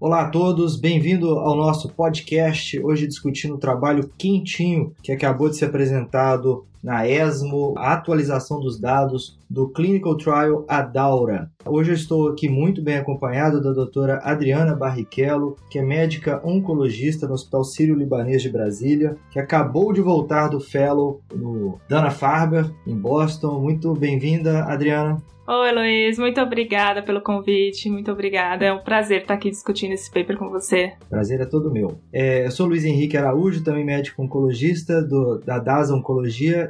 Olá a todos, bem-vindo ao nosso podcast. Hoje discutindo o trabalho quentinho que acabou de ser apresentado na ESMO, a atualização dos dados do Clinical Trial Adaura. Hoje eu estou aqui muito bem acompanhado da doutora Adriana Barrichello, que é médica oncologista no Hospital Sírio-Libanês de Brasília, que acabou de voltar do Fellow no Dana-Farber, em Boston. Muito bem-vinda, Adriana. Oi, Luiz, muito obrigada pelo convite, muito obrigada. É um prazer estar aqui discutindo esse paper com você. Prazer é todo meu. É, eu sou Luiz Henrique Araújo, também médico oncologista do, da DASA Oncologia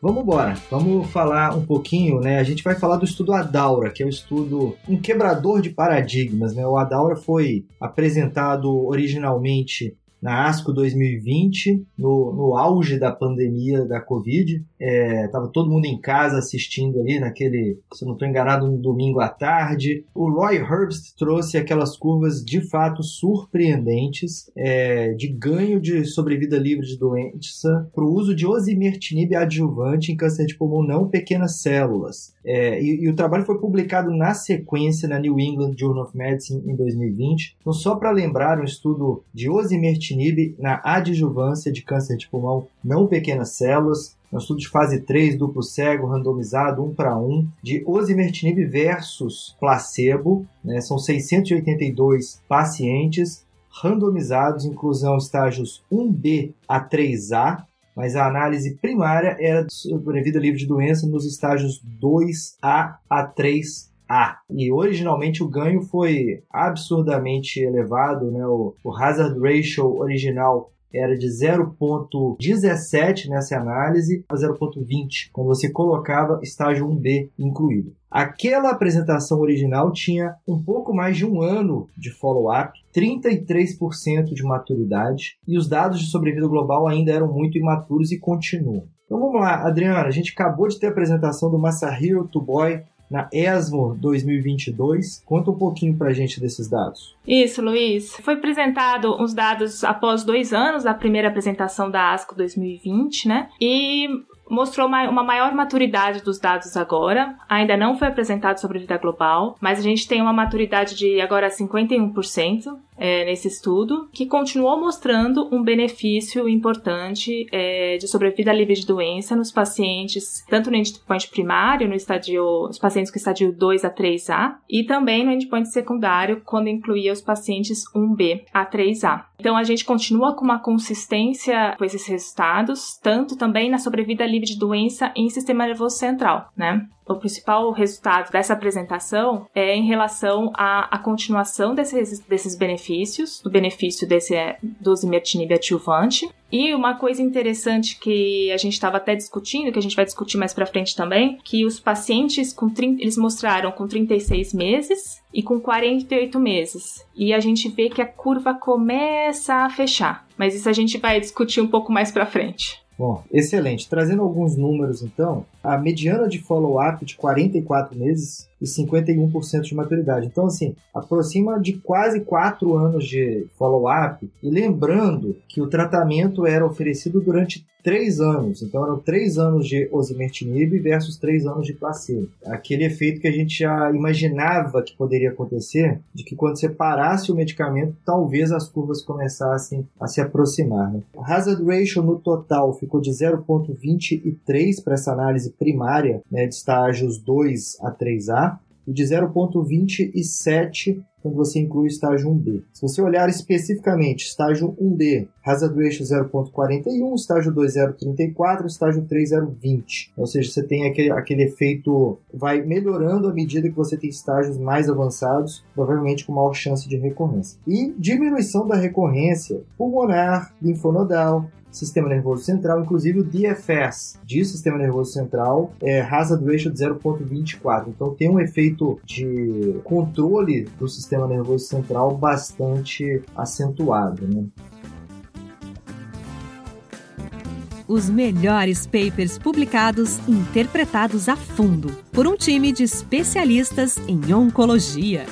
Vamos embora. Vamos falar um pouquinho, né? A gente vai falar do estudo Adaura, que é um estudo, um quebrador de paradigmas, né? O Adaura foi apresentado originalmente na ASCO 2020, no, no auge da pandemia da Covid. É, tava todo mundo em casa assistindo ali naquele, se não estou enganado, no domingo à tarde. O Roy Herbst trouxe aquelas curvas de fato surpreendentes é, de ganho de sobrevida livre de doença para o uso de osimertinib adjuvante em câncer de pulmão não pequenas células. É, e, e, o trabalho foi publicado na sequência na New England Journal of Medicine em 2020. Então, só para lembrar, um estudo de osimertinib na adjuvância de câncer de pulmão não pequenas células, um estudo de fase 3, duplo cego, randomizado, 1 para 1, de osimertinib versus placebo. Né? São 682 pacientes randomizados, inclusão estágios 1B a 3A, mas a análise primária era sobre vida livre de doença nos estágios 2A a 3A. E originalmente o ganho foi absurdamente elevado, né? o, o hazard ratio original era de 0,17 nessa análise a 0,20, quando você colocava estágio 1B incluído. Aquela apresentação original tinha um pouco mais de um ano de follow-up, 33% de maturidade, e os dados de sobrevida global ainda eram muito imaturos e continuam. Então vamos lá, Adriana, a gente acabou de ter a apresentação do Masahiro Tuboy na ESMO 2022. Conta um pouquinho para a gente desses dados. Isso, Luiz. Foi apresentado os dados após dois anos da primeira apresentação da ASCO 2020, né? E mostrou uma maior maturidade dos dados agora. Ainda não foi apresentado sobre vida global, mas a gente tem uma maturidade de agora 51% é, nesse estudo, que continuou mostrando um benefício importante é, de sobrevida livre de doença nos pacientes, tanto no endpoint primário, no estadio, os pacientes com estadio 2 a 3A, e também no endpoint secundário, quando incluía os pacientes 1B a 3A. Então a gente continua com uma consistência com esses resultados, tanto também na sobrevida livre de doença em sistema nervoso central, né? O principal resultado dessa apresentação é em relação à, à continuação desses, desses benefícios, do benefício desse dosimertinib ativante. E uma coisa interessante que a gente estava até discutindo, que a gente vai discutir mais para frente também, que os pacientes com 30, eles mostraram com 36 meses e com 48 meses. E a gente vê que a curva começa a fechar. Mas isso a gente vai discutir um pouco mais para frente. Bom, excelente. Trazendo alguns números, então, a mediana de follow-up de 44 meses e 51% de maturidade. Então, assim, aproxima de quase 4 anos de follow-up. E lembrando que o tratamento era oferecido durante 3 anos. Então, eram 3 anos de osimertinib versus 3 anos de placebo. Aquele efeito que a gente já imaginava que poderia acontecer, de que quando você parasse o medicamento, talvez as curvas começassem a se aproximar. Né? O hazard ratio no total ficou de 0,23 para essa análise primária né, de estágios 2 a 3A e de 0,27 quando você inclui o estágio 1B. Se você olhar especificamente estágio 1B, hazard ratio 0.41, estágio 2 0.34, estágio 3 0.20. Ou seja, você tem aquele, aquele efeito, vai melhorando à medida que você tem estágios mais avançados, provavelmente com maior chance de recorrência. E diminuição da recorrência pulmonar, linfonodal, sistema nervoso central, inclusive o DFS de sistema nervoso central é hazard ratio de 0.24. Então tem um efeito de controle do sistema nervoso central bastante acentuado, né? Os melhores papers publicados e interpretados a fundo por um time de especialistas em oncologia.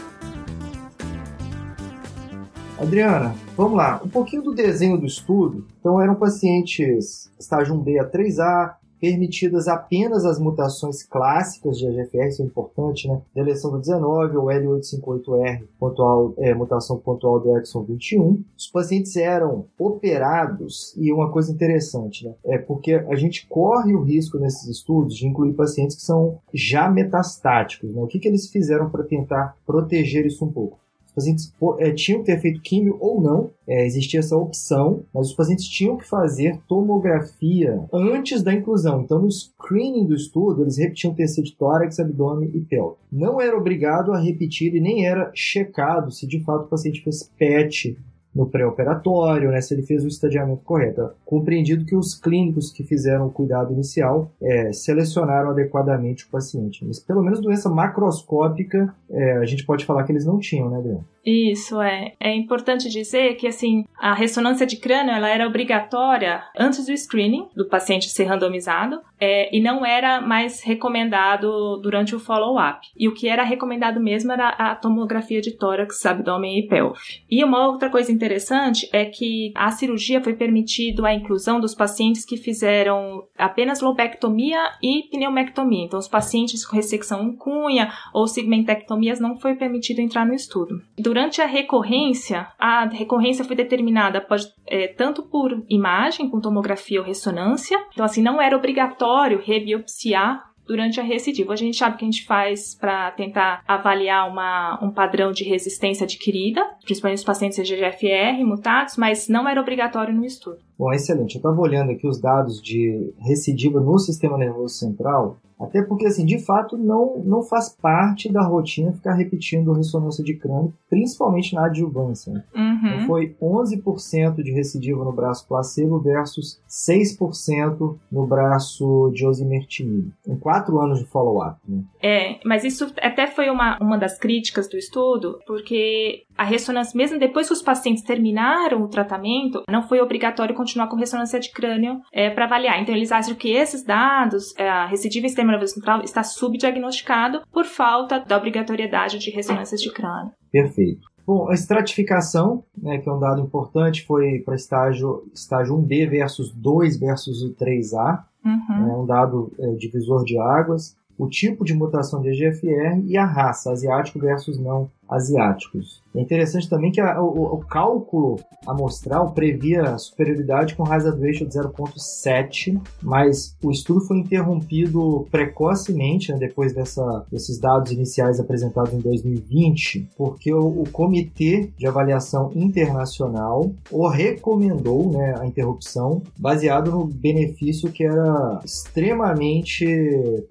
Adriana, vamos lá. Um pouquinho do desenho do estudo. Então, eram pacientes estágio 1B a 3A, permitidas apenas as mutações clássicas de AGFR, isso é importante, né? Deleção do 19 ou L858R, pontual, é, mutação pontual do exon 21. Os pacientes eram operados, e uma coisa interessante, né? É porque a gente corre o risco nesses estudos de incluir pacientes que são já metastáticos, né? O que, que eles fizeram para tentar proteger isso um pouco? Pacientes é, tinham que ter feito químio ou não, é, existia essa opção, mas os pacientes tinham que fazer tomografia antes da inclusão. Então, no screening do estudo, eles repetiam TC de tórax, abdômen e pélvico. Não era obrigado a repetir e nem era checado se de fato o paciente fez PET no pré-operatório, né, se ele fez o estadiamento correto. Compreendido que os clínicos que fizeram o cuidado inicial é, selecionaram adequadamente o paciente. Mas pelo menos doença macroscópica é, a gente pode falar que eles não tinham, né, Adriano? Isso é. É importante dizer que assim a ressonância de crânio ela era obrigatória antes do screening do paciente ser randomizado é, e não era mais recomendado durante o follow-up. E o que era recomendado mesmo era a tomografia de tórax, abdômen e pelve. E uma outra coisa interessante é que a cirurgia foi permitido a inclusão dos pacientes que fizeram apenas lobectomia e pneumectomia. Então, os pacientes com ressecção em cunha ou segmentectomias não foi permitido entrar no estudo. Durante a recorrência, a recorrência foi determinada pode, é, tanto por imagem, com tomografia ou ressonância. Então, assim, não era obrigatório rebiopsiar durante a recidiva. A gente sabe que a gente faz para tentar avaliar uma, um padrão de resistência adquirida, principalmente os pacientes GGFR mutados, mas não era obrigatório no estudo. Bom, excelente. Eu estava olhando aqui os dados de recidiva no sistema nervoso central até porque, assim, de fato, não, não faz parte da rotina ficar repetindo ressonância de crânio, principalmente na adjuvância. Né? Uhum. Então, foi 11% de recidiva no braço placebo versus 6% no braço de osimertinib. Em quatro anos de follow-up. Né? É, mas isso até foi uma, uma das críticas do estudo, porque a ressonância, mesmo depois que os pacientes terminaram o tratamento, não foi obrigatório continuar com ressonância de crânio é, para avaliar. Então, eles acham que esses dados, é, a recidiva em sistema nervoso central, está subdiagnosticado por falta da obrigatoriedade de ressonâncias de crânio. Perfeito. Bom, a estratificação, né, que é um dado importante, foi para estágio, estágio 1B versus 2 versus o 3A. Uhum. É um dado é, divisor de águas. O tipo de mutação de EGFR e a raça, asiático versus não asiáticos. É interessante também que a, o, o, cálculo amostral previa superioridade com hazard ratio de 0.7, mas o estudo foi interrompido precocemente, né, depois dessa, desses dados iniciais apresentados em 2020, porque o, o Comitê de Avaliação Internacional o recomendou né, a interrupção, baseado no benefício que era extremamente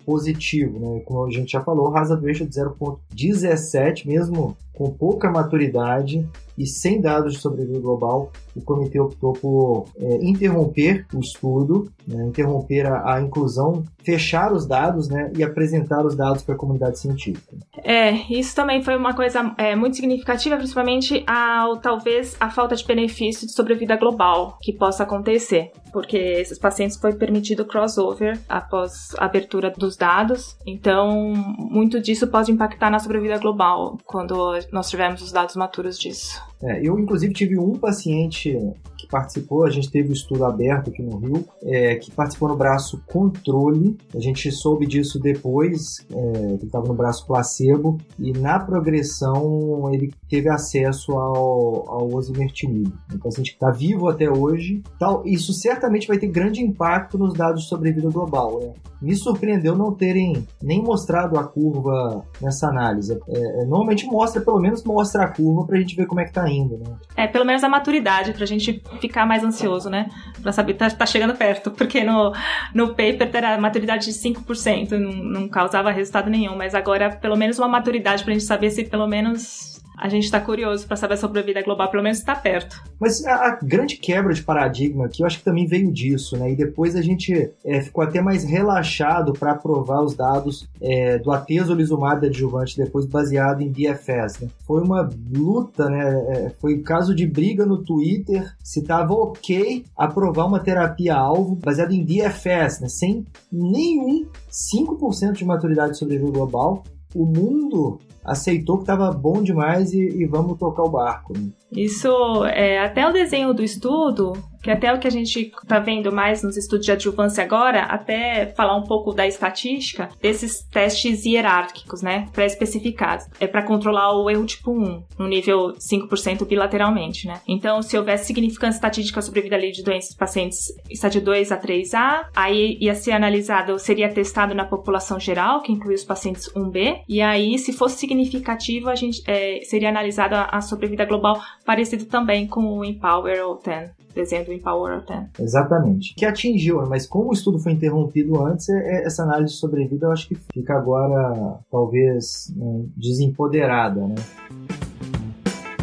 positivo. Né? Como a gente já falou, hazard ratio de 0.17, mesmo Cool com pouca maturidade e sem dados de sobrevivência global, o comitê optou por é, interromper o estudo, né, interromper a, a, inclusão, fechar os dados né, e apresentar os dados para a comunidade científica. É, isso também foi uma coisa é, muito significativa, principalmente ao talvez a falta de benefício de sobrevida global que possa acontecer, porque esses pacientes foi permitido crossover após a abertura dos dados, então muito disso pode impactar na sobrevida global quando nós tivermos os dados maturos disso. É, eu, inclusive, tive um paciente que participou, a gente teve um estudo aberto aqui no Rio, é, que participou no braço controle. A gente soube disso depois, é, ele estava no braço placebo, e na progressão ele teve acesso ao, ao osimertinib. Um paciente que está vivo até hoje. Tal, isso certamente vai ter grande impacto nos dados de sobrevida global. Né? Me surpreendeu não terem nem mostrado a curva nessa análise. É, é normalmente mostra, pelo menos mostra a curva para a gente ver como é que está né? É, pelo menos a maturidade, pra gente ficar mais ansioso, né? Pra saber tá, tá chegando perto. Porque no, no paper era maturidade de 5%, não, não causava resultado nenhum. Mas agora, pelo menos uma maturidade pra gente saber se pelo menos a gente está curioso para saber sobre a vida global, pelo menos está perto. Mas a, a, grande quebra de paradigma aqui, eu acho que também veio disso, né? E depois a gente é, ficou até mais relaxado para aprovar os dados é, do atezolizumab adjuvante depois baseado em DFS, né? Foi uma luta, né? É, foi caso de briga no Twitter se estava ok aprovar uma terapia-alvo baseada em DFS, né? Sem nenhum 5% de maturidade sobre sobrevivência global. O mundo aceitou que estava bom demais e, e, vamos tocar o barco. Né? Isso, é, até o desenho do estudo, que até o que a gente está vendo mais nos estudos de adjuvância agora, até falar um pouco da estatística desses testes hierárquicos, né, pré-especificados. É para controlar o erro tipo 1, no nível 5% bilateralmente, né. Então, se houvesse significância estatística sobre vida livre de doenças pacientes estádio 2 a 3A, aí ia ser analisado, seria testado na população geral, que inclui os pacientes 1B, e aí, se fosse significativo, a gente é, seria analisada a sobrevida global parecido também com o Empower ou 10, desenho do Empower 10. Exatamente. Que atingiu, mas como o estudo foi interrompido antes, é, é, essa análise de sobrevida eu acho que fica agora talvez né, desempoderada, né?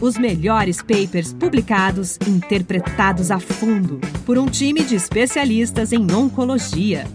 Os melhores papers publicados, interpretados a fundo por um time de especialistas em oncologia.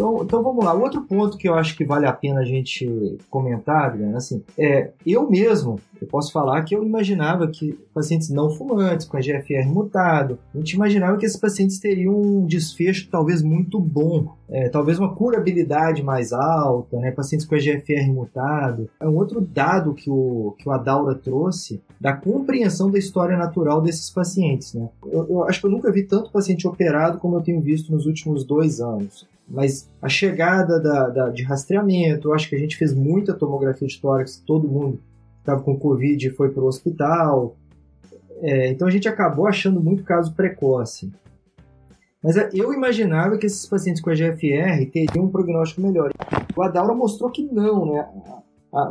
Então, então vamos lá. Outro ponto que eu acho que vale a pena a gente comentar, Adriana, assim, é eu mesmo, eu posso falar que eu imaginava que pacientes não fumantes, com a GFR mutado, a gente imaginava que esses pacientes teriam um desfecho talvez muito bom, é, talvez uma curabilidade mais alta, né? Pacientes com a GFR mutado. É um outro dado que o, que o Adaura trouxe da compreensão da história natural desses pacientes, né? Eu, eu acho que eu nunca vi tanto paciente operado como eu tenho visto nos últimos dois anos mas a chegada da, da, de rastreamento, eu acho que a gente fez muita tomografia de tórax, todo mundo estava com Covid foi para o hospital, é, então a gente acabou achando muito caso precoce. Mas é, eu imaginava que esses pacientes com a GFR teriam um prognóstico melhor. O Adaura mostrou que não, né?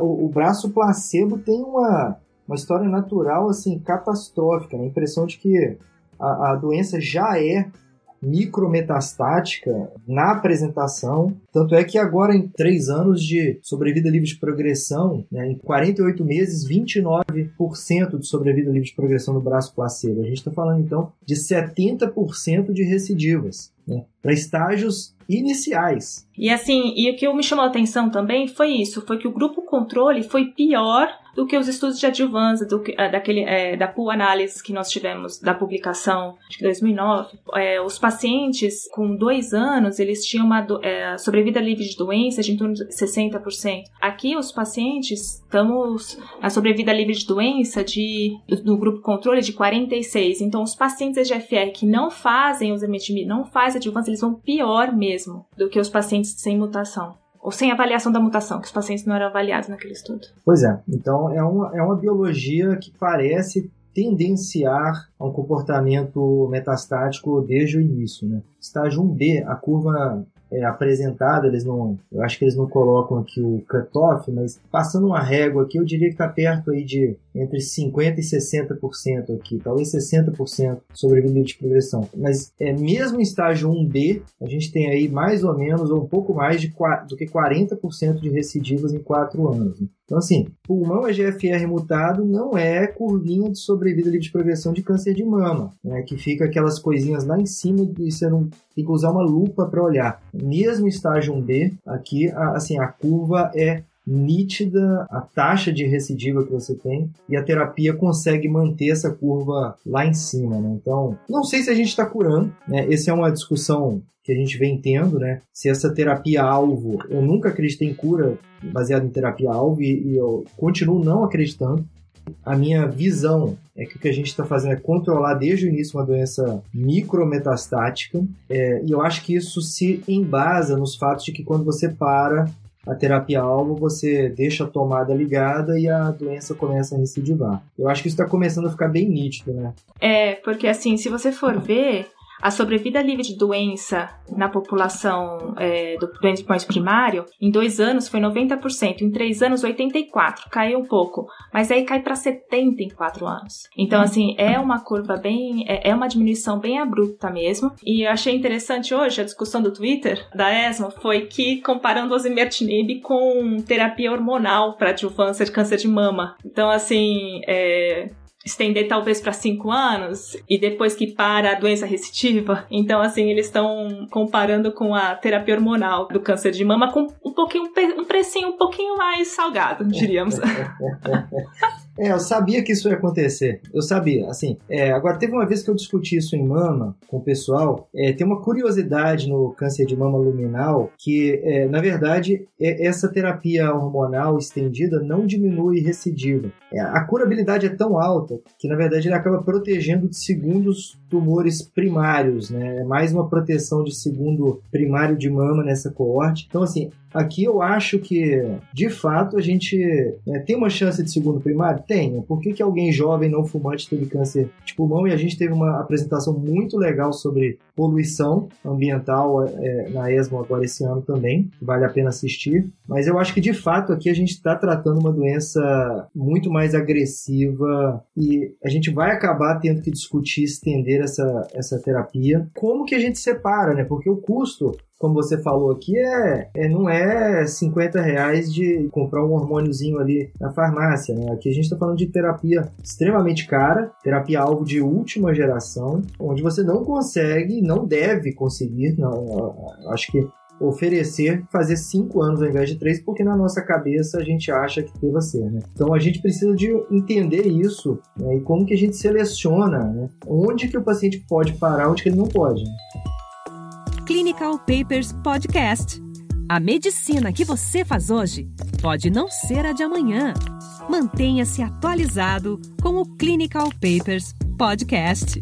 O, braço placebo tem uma, uma história natural assim catastrófica, né? a impressão de que a, a doença já é micrometastática na apresentação. Tanto é que agora, em três anos de sobrevida livre de progressão, né, em 48 meses, 29% de sobrevida livre de progressão no braço placebo. A gente está falando, então, de 70% de recidivas. Né, para estágios iniciais. E assim, e o que me chamou a atenção também foi isso, foi que o grupo controle foi pior do que os estudos de adjuvância, do que, eh, daquele, é, da pool análise que nós tivemos da publicação de 2009. É, os pacientes com dois anos, eles tinham uma é, sobrevida livre de doença de em torno de 60%. Aqui, os pacientes, estamos na sobrevida livre de doença de, do, grupo controle de 46%. Então, os pacientes EGFR que não fazem os não fazem adjuvância, eles vão pior mesmo do que os pacientes sem mutação ou sem avaliação da mutação, que os pacientes não eram avaliados naquele estudo. Pois é, então é uma, é uma biologia que parece tendenciar a um comportamento metastático desde o início. Né? Estágio 1B, a curva é, apresentada, eles não, eu acho que eles não colocam aqui o cutoff, mas passando uma régua aqui, eu diria que está perto aí de entre 50% e 60% aqui, talvez 60% sobrevivência de progressão. Mas é, mesmo em estágio 1B, a gente tem aí mais ou menos, ou um pouco mais de, do que 40% de recidivas em 4 anos. Né? Então, assim, pulmão EGFR mutado não é curvinha de sobrevida de progressão de câncer de mama, né? que fica aquelas coisinhas lá em cima e você não tem que usar uma lupa para olhar. Mesmo estágio 1B, aqui, assim, a curva é nítida a taxa de recidiva que você tem e a terapia consegue manter essa curva lá em cima, né? Então, não sei se a gente está curando, né? Essa é uma discussão que a gente vem tendo, né? Se essa terapia alvo, eu nunca acreditei em cura baseada em terapia alvo e, e eu continuo não acreditando. A minha visão é que o que a gente está fazendo é controlar desde o início uma doença micrometastática, é, e eu acho que isso se embasa nos fatos de que quando você para a terapia-alvo, você deixa a tomada ligada e a doença começa a recidivar. Eu acho que isso está começando a ficar bem nítido, né? É, porque assim, se você for ver, a sobrevida livre de doença na população é, do doente primário, em dois anos foi 90%, em três anos 84%, caiu um pouco, mas aí cai para 70 em quatro anos. Então, assim, é uma curva bem, é, é uma diminuição bem abrupta mesmo. E eu achei interessante hoje a discussão do Twitter da ESMA foi que comparando osimertinib com terapia hormonal para adjuvância de câncer de mama. Então, assim, é, estender talvez para cinco anos e depois que para a doença recidiva. Então, assim, eles estão comparando com a terapia hormonal do câncer de mama com um pouquinho um precinho um pouquinho mais salgado, diríamos. É, eu sabia que isso ia acontecer. Eu sabia, assim. É, agora, teve uma vez que eu discuti isso em mama com o pessoal. É, tem uma curiosidade no câncer de mama luminal que, é, na verdade, é, essa terapia hormonal estendida não diminui recidiva. É, a curabilidade é tão alta que, na verdade, ele acaba protegendo de segundos tumores primários, né? É mais uma proteção de segundo primário de mama nessa coorte. Então, assim, Aqui eu acho que, de fato, a gente né, tem uma chance de segundo primário? Tem. Por que, que alguém jovem não fumante teve câncer de pulmão? E a gente teve uma apresentação muito legal sobre poluição ambiental é, na ESMO agora esse ano também. Vale a pena assistir. Mas eu acho que, de fato, aqui a gente está tratando uma doença muito mais agressiva e a gente vai acabar tendo que discutir estender essa, essa terapia. Como que a gente separa, né? Porque o custo como você falou aqui, é, é não é 50 reais de comprar um hormôniozinho ali na farmácia, né? Aqui a gente está falando de terapia extremamente cara, terapia alvo de última geração, onde você não consegue, não deve conseguir, não, acho que oferecer fazer cinco anos ao invés de três, porque na nossa cabeça a gente acha que deva ser, né? Então a gente precisa de entender isso né? e como que a gente seleciona, né? Onde que o paciente pode parar, onde que ele não pode. Né? Clinical Papers Podcast. A medicina que você faz hoje pode não ser a de amanhã. Mantenha-se atualizado com o Clinical Papers Podcast.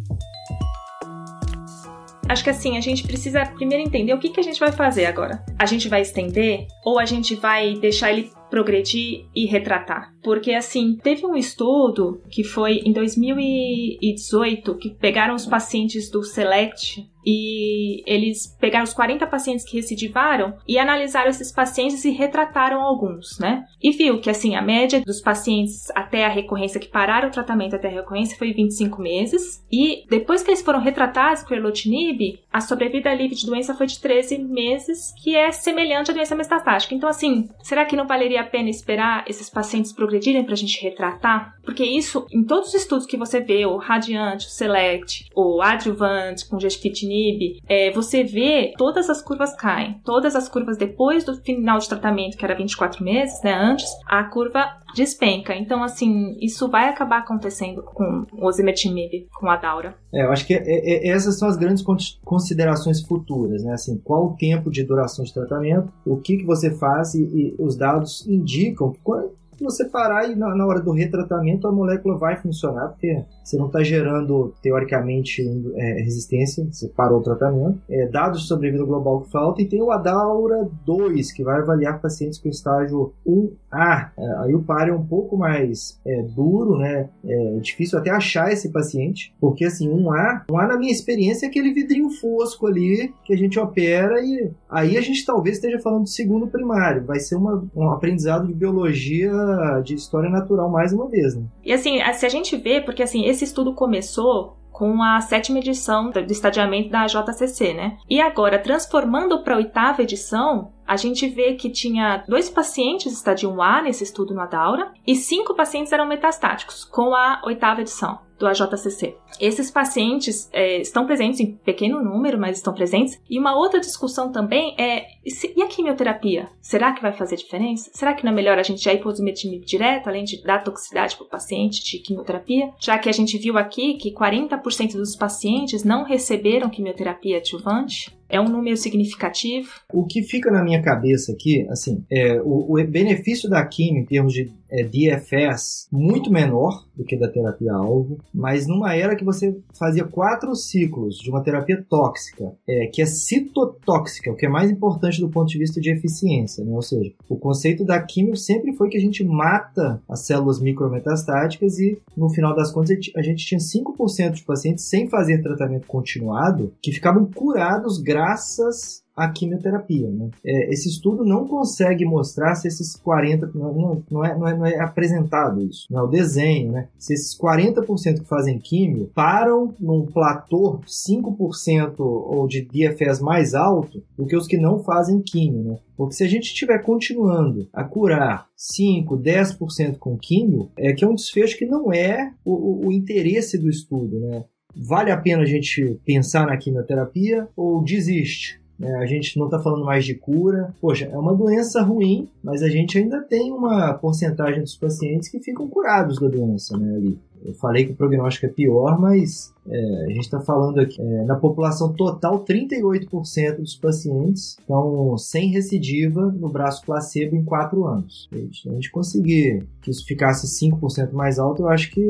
Acho que assim, a gente precisa primeiro entender o que, que a gente vai fazer agora. A gente vai estender ou a gente vai deixar ele progredir e retratar. Porque, assim, teve um estudo que foi em 2018 que pegaram os pacientes do SELECT e eles pegaram os 40 pacientes que recidivaram e analisaram esses pacientes e retrataram alguns, né? E viu que, assim, a média dos pacientes até a recorrência, que pararam o tratamento até a recorrência, foi 25 meses. E depois que eles foram retratados com erlotinib, a sobrevida livre de doença foi de 13 meses, que é semelhante à doença metastática. Então, assim, será que não valeria a pena esperar esses pacientes progredirem para a gente retratar? Porque isso, em todos os estudos que você vê, o Radiante, o Select, o Adjuvant com Gesfitinib, é, você vê todas as curvas caem. Todas as curvas depois do final de tratamento, que era 24 meses, né, antes, a curva despenca. Então, assim, isso vai acabar acontecendo com o com a Daura. É, eu acho que é, é, essas são as grandes considerações futuras, né? Assim, qual o tempo de duração de tratamento, o que, que você faz e, e os dados indicam se você parar e na, na, hora do retratamento a molécula vai funcionar, porque você não está gerando, teoricamente, é, resistência, você parou o tratamento. É, dados de sobrevida global que faltam, e tem o ADAURA 2, que vai avaliar pacientes com estágio 1A. É, aí o par é um pouco mais é, duro, né? É difícil até achar esse paciente, porque assim, 1A, 1A na minha experiência é aquele vidrinho fosco ali que a gente opera e aí a gente talvez esteja falando de segundo primário. Vai ser uma, um aprendizado de biologia de história natural mais uma vez, né? E assim, se a gente vê, porque assim, esse estudo começou com a sétima edição do estadiamento da JCC, né? E agora, transformando para a oitava edição, a gente vê que tinha dois pacientes estadio 1A nesse estudo no Adaura e cinco pacientes eram metastáticos, com a oitava edição do AJCC. Esses pacientes é, estão presentes em pequeno número, mas estão presentes. E uma outra discussão também é: e a quimioterapia? Será que vai fazer diferença? Será que não é melhor a gente já ir para o direto, além de dar toxicidade para o paciente de quimioterapia? Já que a gente viu aqui que 40% dos pacientes não receberam quimioterapia adjuvante. É um número significativo. O que fica na minha cabeça aqui, assim, é o, o benefício da quimio em termos de é, DFS muito menor do que da terapia-alvo, mas numa era que você fazia quatro ciclos de uma terapia tóxica, é, que é citotóxica, o que é mais importante do ponto de vista de eficiência, né? ou seja, o conceito da quimio sempre foi que a gente mata as células micrometastáticas e no final das contas a gente tinha 5% de pacientes sem fazer tratamento continuado que ficavam curados graças a quimioterapia. Né? É, esse estudo não consegue mostrar se esses 40%, não, não, é, não, é, não é apresentado isso, não é o desenho, né? se esses 40% que fazem químio param num platô 5% ou de DFS mais alto do que os que não fazem químio. Né? Porque se a gente estiver continuando a curar 5, 10% com químio, é que é um desfecho que não é o, o, o interesse do estudo. Né? Vale a pena a gente pensar na quimioterapia ou desiste? Né? A gente não está falando mais de cura. Poxa, é uma doença ruim, mas a gente ainda tem uma porcentagem dos pacientes que ficam curados da doença né, ali. Eu falei que o prognóstico é pior, mas é, a gente está falando aqui, é, na população total, 38% dos pacientes estão sem recidiva no braço placebo em 4 anos. Se a gente conseguir que isso ficasse 5% mais alto, eu acho que,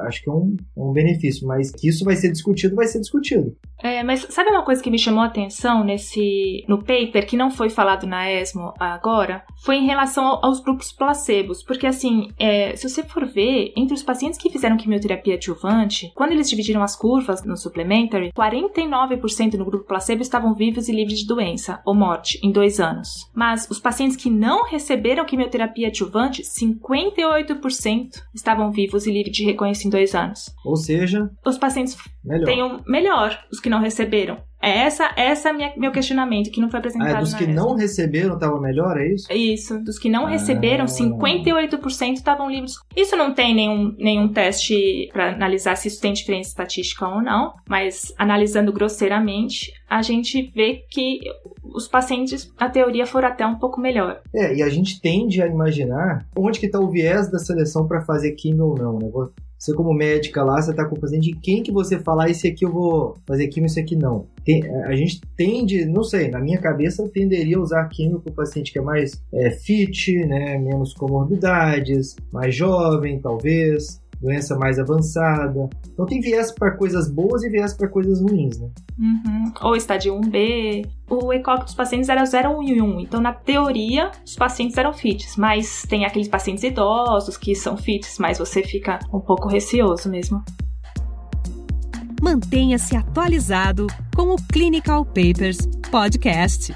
acho que é um, é um benefício, mas que isso vai ser discutido, vai ser discutido. É, mas sabe uma coisa que me chamou a atenção nesse no paper que não foi falado na ESMO agora? Foi em relação aos grupos placebos, porque assim, é, se você for ver, entre os pacientes que fizeram quimioterapia adjuvante, quando eles dividiram as curvas no supplementary, 49% no grupo placebo estavam vivos e livres de doença ou morte em dois anos. Mas os pacientes que não receberam quimioterapia adjuvante, 58% estavam vivos e livres de reconhecimento em dois anos. Ou seja, os pacientes melhor. têm um melhor, os que não receberam. É essa, essa é minha, meu questionamento, que não foi apresentado. Ah, dos que não receberam estava melhor, é isso? Isso, dos que não ah. receberam, 58% estavam livres. Isso não tem nenhum, nenhum teste para analisar se isso tem diferença estatística ou não, mas analisando grosseiramente, a gente vê que os pacientes, a teoria, foram até um pouco melhor. É, e a gente tende a imaginar onde que está o viés da seleção para fazer quimio ou não, né? Você como médica lá, você está com o paciente, de quem que você falar, esse aqui eu vou fazer químio, esse aqui não. Tem, a gente tende, não sei, na minha cabeça eu tenderia a usar químio para o paciente que é mais é, fit, né, menos comorbidades, mais jovem talvez, doença mais avançada. Então tem viés para coisas boas e viés para coisas ruins, né? Uhum. Ou estádio 1B. O ECOG dos pacientes era 0, 1 e 1. Então, na teoria, os pacientes eram fits. Mas tem aqueles pacientes idosos que são fits, mas você fica um pouco receoso mesmo. Mantenha-se atualizado com o Clinical Papers Podcast.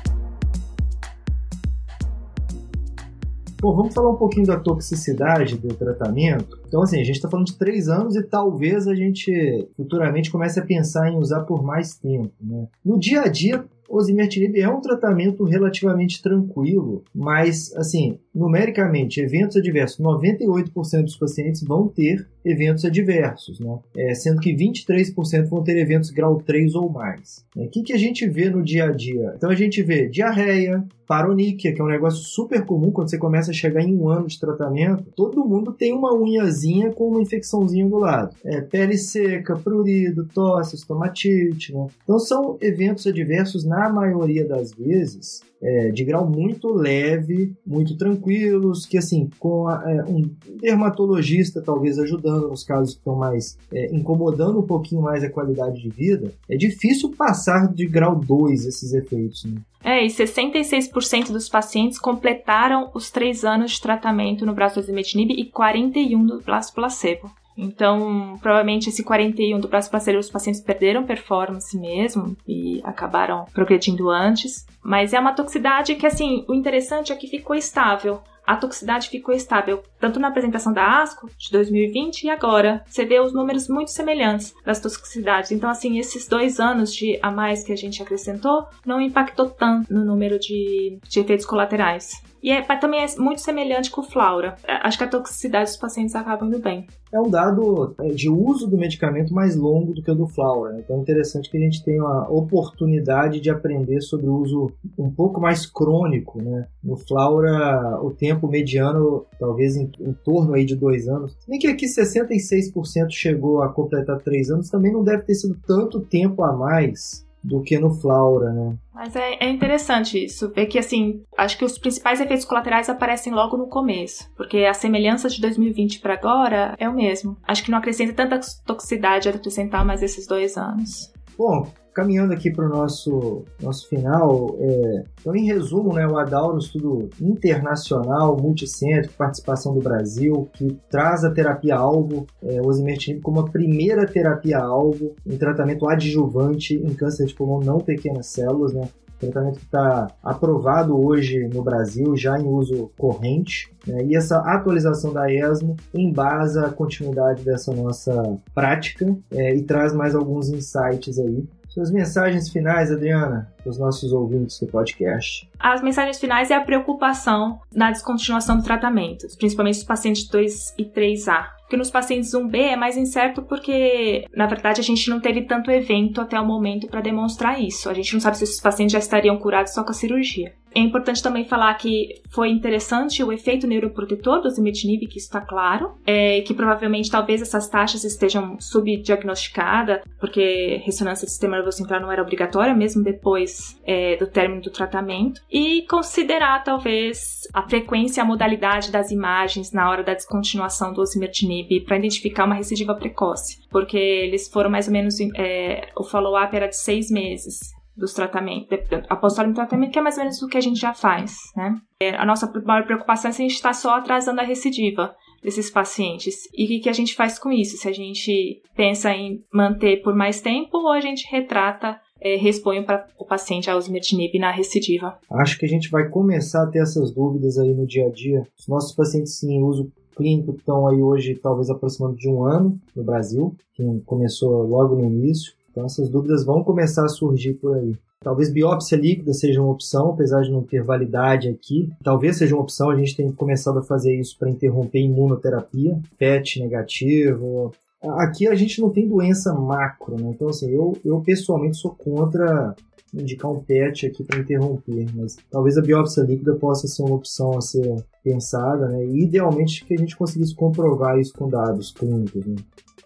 Bom, vamos falar um pouquinho da toxicidade do tratamento. Então, assim, a gente está falando de três anos e talvez a gente futuramente comece a pensar em usar por mais tempo. Né? No dia a dia, osimertinib é um tratamento relativamente tranquilo, mas, assim, numericamente, eventos adversos, 98% dos pacientes vão ter eventos adversos, né? É, sendo que 23% vão ter eventos grau 3 ou mais. O né? que, que a gente vê no dia a dia? Então a gente vê diarreia, paroníquia, que é um negócio super comum quando você começa a chegar em um ano de tratamento. Todo mundo tem uma unhazinha com uma infecçãozinha do lado. É, pele seca, prurido, tosse, estomatite. Né? Então são eventos adversos, na maioria das vezes, é, de grau muito leve, muito tranquilos, que assim, com a, é, um dermatologista talvez ajudando nos casos que estão mais é, incomodando um pouquinho mais a qualidade de vida, é difícil passar de grau 2 esses efeitos. Né? É, e 66% dos pacientes completaram os três anos de tratamento no braço osimetinib e 41% no braço placebo. Então, provavelmente esse 41 do braço parceiro, os pacientes perderam performance mesmo e acabaram progredindo antes. Mas é uma toxicidade que, assim, o interessante é que ficou estável. A toxicidade ficou estável tanto na apresentação da ASCO de 2020 e agora. Você vê os números muito semelhantes das toxicidades. Então, assim, esses dois anos de a mais que a gente acrescentou não impactou tanto no número de, de efeitos colaterais. E é, também é muito semelhante com o Flaura. É, acho que a toxicidade dos pacientes acaba indo bem. É um dado é, de uso do medicamento mais longo do que o do Flaura. Né? Então é interessante que a gente tenha a oportunidade de aprender sobre o uso um pouco mais crônico. Né? No Flaura, o tempo mediano, talvez em, em torno aí de dois anos. Nem que aqui 66% chegou a completar três anos, também não deve ter sido tanto tempo a mais do que no Flaura, né? Mas é, é, interessante isso, ver que assim, acho que os principais efeitos colaterais aparecem logo no começo, porque a semelhança de 2020 para agora é o mesmo. Acho que não acrescenta tanta toxicidade a acrescentar mais esses dois anos. Bom, caminhando aqui para o nosso, nosso final, é, então, em resumo, né, o um estudo internacional, multicêntrico, participação do Brasil, que traz a terapia-alvo, é, osimertinib, como a primeira terapia-alvo em tratamento adjuvante em câncer de pulmão não pequenas células, né, tratamento que está aprovado hoje no Brasil, já em uso corrente. Né? E essa atualização da ESMO embasa a continuidade dessa nossa prática é, e traz mais alguns insights aí suas mensagens finais, Adriana, para os nossos ouvintes do podcast. As mensagens finais é a preocupação na descontinuação do tratamento, principalmente os pacientes 2 e 3A. Porque nos pacientes 1B é mais incerto porque, na verdade, a gente não teve tanto evento até o momento para demonstrar isso. A gente não sabe se esses pacientes já estariam curados só com a cirurgia. É importante também falar que foi interessante o efeito neuroprotetor do zimetinib, que está claro, é, que provavelmente talvez essas taxas estejam subdiagnosticadas, porque ressonância do sistema nervoso central não era obrigatória, mesmo depois é, do término do tratamento, e considerar talvez a frequência e a modalidade das imagens na hora da descontinuação do osimertinib para identificar uma recidiva precoce, porque eles foram mais ou menos, é, o follow-up era de seis meses dos tratamentos, após o tratamento, que é mais ou menos o que a gente já faz, né? É, a nossa maior preocupação é se a gente está só atrasando a recidiva desses pacientes. E o que, que a gente faz com isso? Se a gente pensa em manter por mais tempo ou a gente retrata é, para o paciente a osimertinib na recidiva. Acho que a gente vai começar a ter essas dúvidas aí no dia a dia. Os nossos pacientes em uso clínico estão aí hoje talvez aproximando de um ano no Brasil, que começou logo no início. Então essas dúvidas vão começar a surgir por aí. Talvez biópsia líquida seja uma opção, apesar de não ter validade aqui. Talvez seja uma opção, a gente tem começado a fazer isso para interromper imunoterapia, PET negativo. Aqui a gente não tem doença macro, né? Então, assim, eu, eu pessoalmente sou contra indicar um PET aqui para interromper, mas talvez a biópsia líquida possa ser uma opção a ser pensada, né? E idealmente que a gente conseguisse comprovar isso com dados clínicos, né?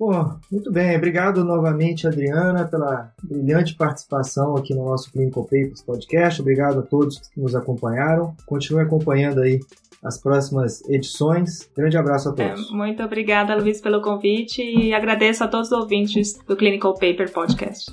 Pô, muito bem. Obrigado novamente, Adriana, pela brilhante participação aqui no nosso Clinical Papers Podcast. Obrigado a todos que nos acompanharam. Continue acompanhando aí as próximas edições. Grande abraço a todos. É, muito obrigada, Luiz, pelo convite e agradeço a todos os ouvintes do Clinical Paper Podcast.